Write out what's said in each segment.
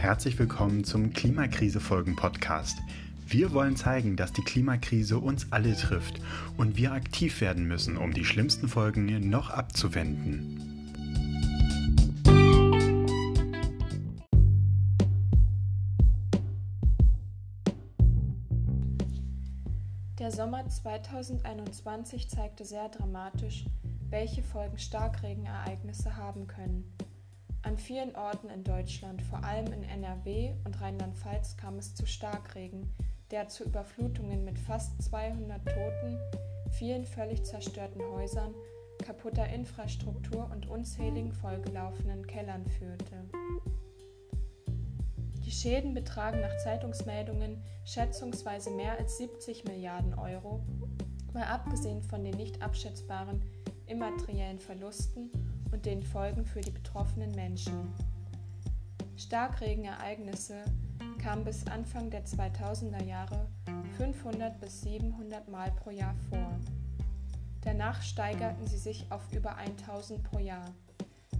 herzlich willkommen zum Klimakrise-Folgen-Podcast. Wir wollen zeigen, dass die Klimakrise uns alle trifft und wir aktiv werden müssen, um die schlimmsten Folgen noch abzuwenden. Der Sommer 2021 zeigte sehr dramatisch, welche Folgen Starkregenereignisse haben können. An vielen Orten in Deutschland, vor allem in NRW und Rheinland-Pfalz, kam es zu Starkregen, der zu Überflutungen mit fast 200 Toten, vielen völlig zerstörten Häusern, kaputter Infrastruktur und unzähligen vollgelaufenen Kellern führte. Die Schäden betragen nach Zeitungsmeldungen schätzungsweise mehr als 70 Milliarden Euro, mal abgesehen von den nicht abschätzbaren immateriellen Verlusten und den Folgen für die betroffenen Menschen. Starkregenereignisse kamen bis Anfang der 2000er Jahre 500 bis 700 Mal pro Jahr vor. Danach steigerten sie sich auf über 1000 pro Jahr.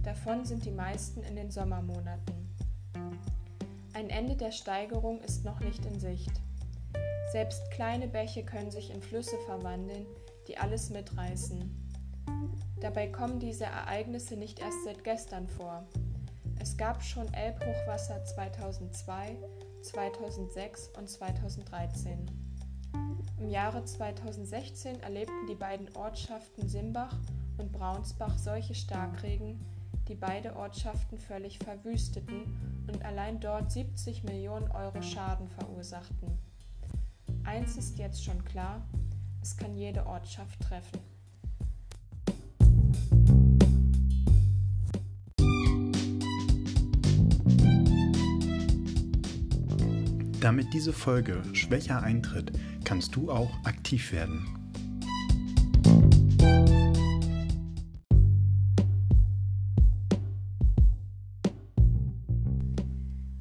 Davon sind die meisten in den Sommermonaten. Ein Ende der Steigerung ist noch nicht in Sicht. Selbst kleine Bäche können sich in Flüsse verwandeln, die alles mitreißen. Dabei kommen diese Ereignisse nicht erst seit gestern vor. Es gab schon Elbhochwasser 2002, 2006 und 2013. Im Jahre 2016 erlebten die beiden Ortschaften Simbach und Braunsbach solche Starkregen, die beide Ortschaften völlig verwüsteten und allein dort 70 Millionen Euro Schaden verursachten. Eins ist jetzt schon klar, es kann jede Ortschaft treffen. Damit diese Folge schwächer eintritt, kannst du auch aktiv werden.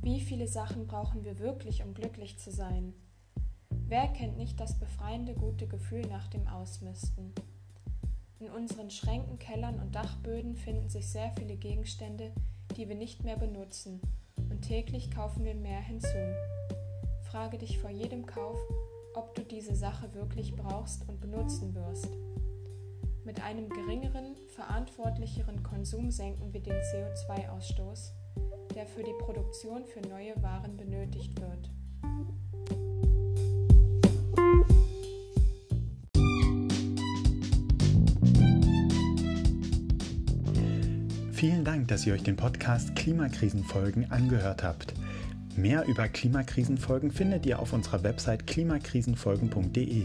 Wie viele Sachen brauchen wir wirklich, um glücklich zu sein? Wer kennt nicht das befreiende gute Gefühl nach dem Ausmisten? In unseren Schränken, Kellern und Dachböden finden sich sehr viele Gegenstände, die wir nicht mehr benutzen, und täglich kaufen wir mehr hinzu. Frage dich vor jedem Kauf, ob du diese Sache wirklich brauchst und benutzen wirst. Mit einem geringeren, verantwortlicheren Konsum senken wir den CO2-Ausstoß, der für die Produktion für neue Waren benötigt wird. Vielen Dank, dass ihr euch den Podcast Klimakrisenfolgen angehört habt. Mehr über Klimakrisenfolgen findet ihr auf unserer Website klimakrisenfolgen.de.